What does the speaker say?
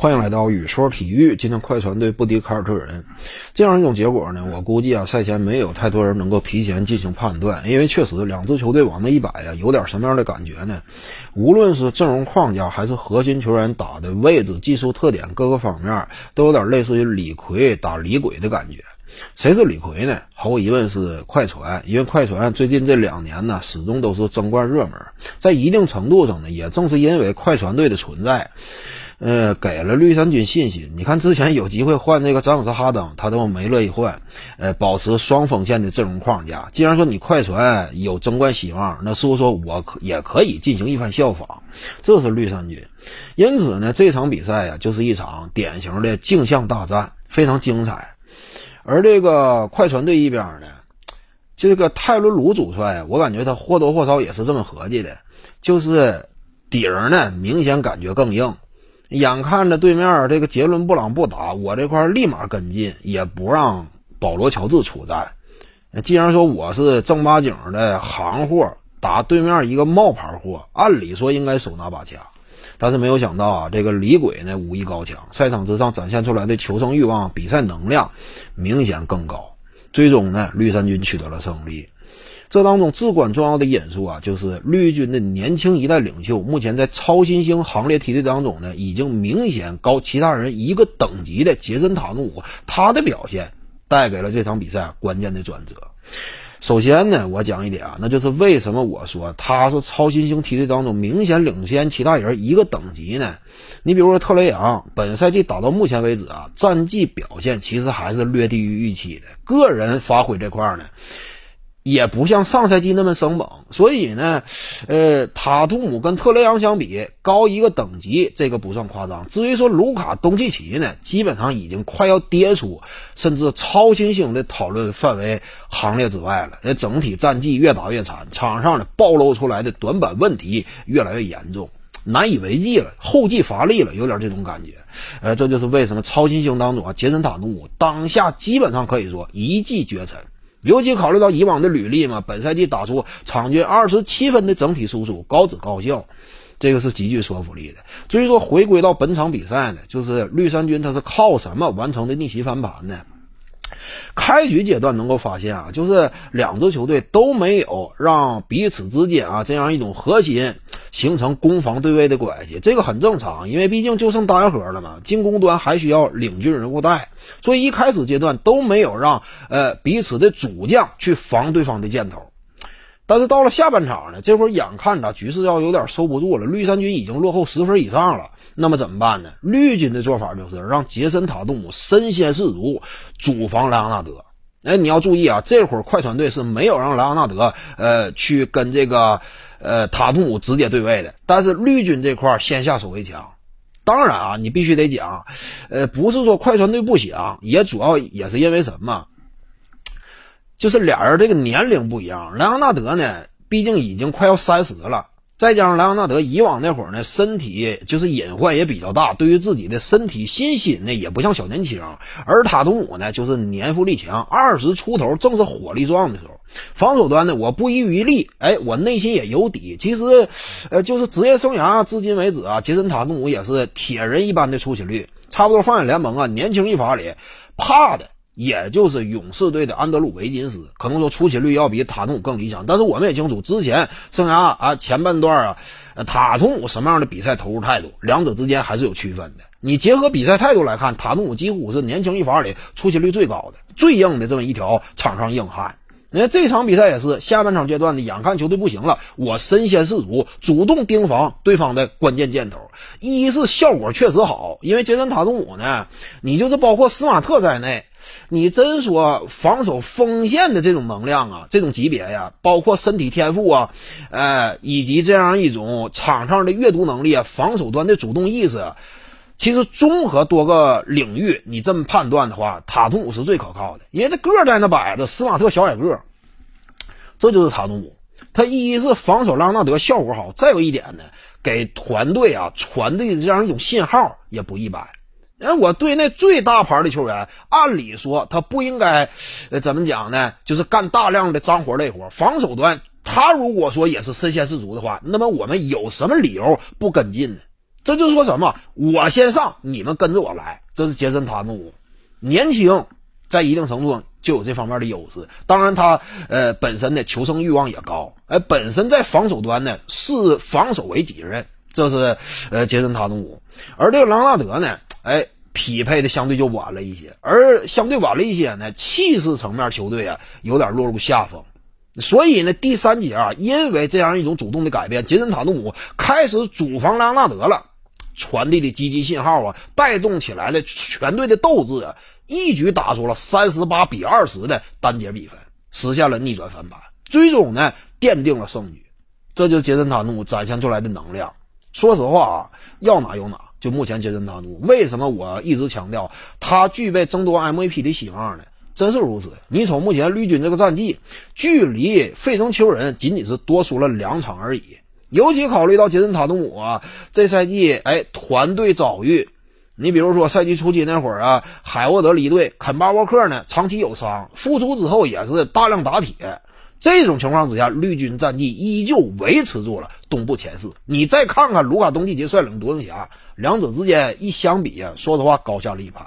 欢迎来到雨说体育。今天快船队不敌凯尔特人，这样一种结果呢，我估计啊，赛前没有太多人能够提前进行判断，因为确实两支球队往那一摆呀，有点什么样的感觉呢？无论是阵容框架还是核心球员打的位置、技术特点各个方面，都有点类似于李逵打李鬼的感觉。谁是李逵呢？毫无疑问是快船，因为快船最近这两年呢，始终都是争冠热门，在一定程度上呢，也正是因为快船队的存在。呃，给了绿衫军信心。你看，之前有机会换这个詹姆斯哈登，他都没乐意换。呃，保持双锋线的阵容框架。既然说你快船有争冠希望，那是不是说我可也可以进行一番效仿？这是绿衫军。因此呢，这场比赛呀，就是一场典型的镜像大战，非常精彩。而这个快船队一边呢，这个泰伦卢主帅，我感觉他或多或少也是这么合计的，就是底儿呢，明显感觉更硬。眼看着对面这个杰伦布朗不打，我这块立马跟进，也不让保罗乔治出战。既然说我是正八经的行货，打对面一个冒牌货，按理说应该手拿把掐。但是没有想到啊，这个李鬼呢武艺高强，赛场之上展现出来的求胜欲望、比赛能量明显更高。最终呢，绿衫军取得了胜利。这当中至关重要的因素啊，就是绿军的年轻一代领袖，目前在超新星行列梯队当中呢，已经明显高其他人一个等级的杰森塔努，他的表现带给了这场比赛关键的转折。首先呢，我讲一点啊，那就是为什么我说他是超新星梯队当中明显领先其他人一个等级呢？你比如说特雷杨，本赛季打到目前为止啊，战绩表现其实还是略低于预期的，个人发挥这块呢。也不像上赛季那么生猛，所以呢，呃，塔图姆跟特雷杨相比高一个等级，这个不算夸张。至于说卢卡东契奇呢，基本上已经快要跌出甚至超新星的讨论范围行列之外了。那整体战绩越打越惨，场上呢暴露出来的短板问题越来越严重，难以为继了，后继乏力了，有点这种感觉。呃，这就是为什么超新星当中啊，杰森塔图姆当下基本上可以说一骑绝尘。尤其考虑到以往的履历嘛，本赛季打出场均二十七分的整体输出，高质高效，这个是极具说服力的。至于说回归到本场比赛呢，就是绿衫军他是靠什么完成的逆袭翻盘呢？开局阶段能够发现啊，就是两支球队都没有让彼此之间啊这样一种核心形成攻防对位的关系，这个很正常，因为毕竟就剩单核了嘛，进攻端还需要领军人物带，所以一开始阶段都没有让呃彼此的主将去防对方的箭头。但是到了下半场呢，这会儿眼看着局势要有点收不住了，绿衫军已经落后十分以上了。那么怎么办呢？绿军的做法就是让杰森塔图姆身先士卒主防莱昂纳德。哎，你要注意啊，这会儿快船队是没有让莱昂纳德呃去跟这个呃塔图姆直接对位的。但是绿军这块先下手为强。当然啊，你必须得讲，呃，不是说快船队不行，也主要也是因为什么？就是俩人这个年龄不一样，莱昂纳德呢，毕竟已经快要三十了，再加上莱昂纳德以往那会儿呢，身体就是隐患也比较大，对于自己的身体信心呢也不像小年轻。而塔图姆呢，就是年富力强，二十出头正是火力壮的时候。防守端呢，我不遗余力，哎，我内心也有底。其实，呃，就是职业生涯至今为止啊，杰森塔图姆也是铁人一般的出勤率，差不多放眼联盟啊，年轻一法里怕的。也就是勇士队的安德鲁维金斯，可能说出勤率要比塔图姆更理想，但是我们也清楚，之前生涯啊前半段啊，塔图姆什么样的比赛投入态度，两者之间还是有区分的。你结合比赛态度来看，塔图姆几乎是年轻一法里出勤率最高的、最硬的这么一条场上硬汉。那这场比赛也是下半场阶段的，眼看球队不行了，我身先士卒，主动盯防对方的关键箭头。一是效果确实好，因为杰森塔图姆呢，你就是包括斯马特在内。你真说防守锋线的这种能量啊，这种级别呀，包括身体天赋啊，呃，以及这样一种场上的阅读能力啊，防守端的主动意识，其实综合多个领域，你这么判断的话，塔图姆是最可靠的，因为他个在那摆着，斯马特小矮个，这就是塔图姆。他一是防守拉纳德效果好，再有一点呢，给团队啊传递的这样一种信号也不一般。哎，我对那最大牌的球员，按理说他不应该，呃，怎么讲呢？就是干大量的脏活累活。防守端，他如果说也是身先士卒的话，那么我们有什么理由不跟进呢？这就说什么？我先上，你们跟着我来。这是杰森·塔图姆，年轻，在一定程度上就有这方面的优势。当然，他呃本身的求胜欲望也高，哎，本身在防守端呢视防守为己任。这是呃杰森·塔图姆，而这个朗纳德呢，哎，匹配的相对就晚了一些，而相对晚了一些呢，气势层面球队啊有点落入下风。所以呢，第三节啊，因为这样一种主动的改变，杰森·塔图姆开始主防莱昂纳德了，传递的积极信号啊，带动起来了全队的斗志啊，一举打出了三十八比二十的单节比分，实现了逆转翻盘，最终呢奠定了胜局。这就是杰森·塔图姆展现出来的能量。说实话啊，要哪有哪。就目前杰森·塔图姆，为什么我一直强调他具备争夺 MVP 的希望呢？真是如此。你瞅目前绿军这个战绩，距离费城球人仅仅是多输了两场而已。尤其考虑到杰森塔图姆啊，这赛季哎团队遭遇，你比如说赛季初期那会儿啊，海沃德离队，肯巴沃克呢长期有伤，复出之后也是大量打铁。这种情况之下，绿军战绩依旧维持住了东部前四。你再看看卢卡东契奇率领独行侠，两者之间一相比啊，说实话高下立判。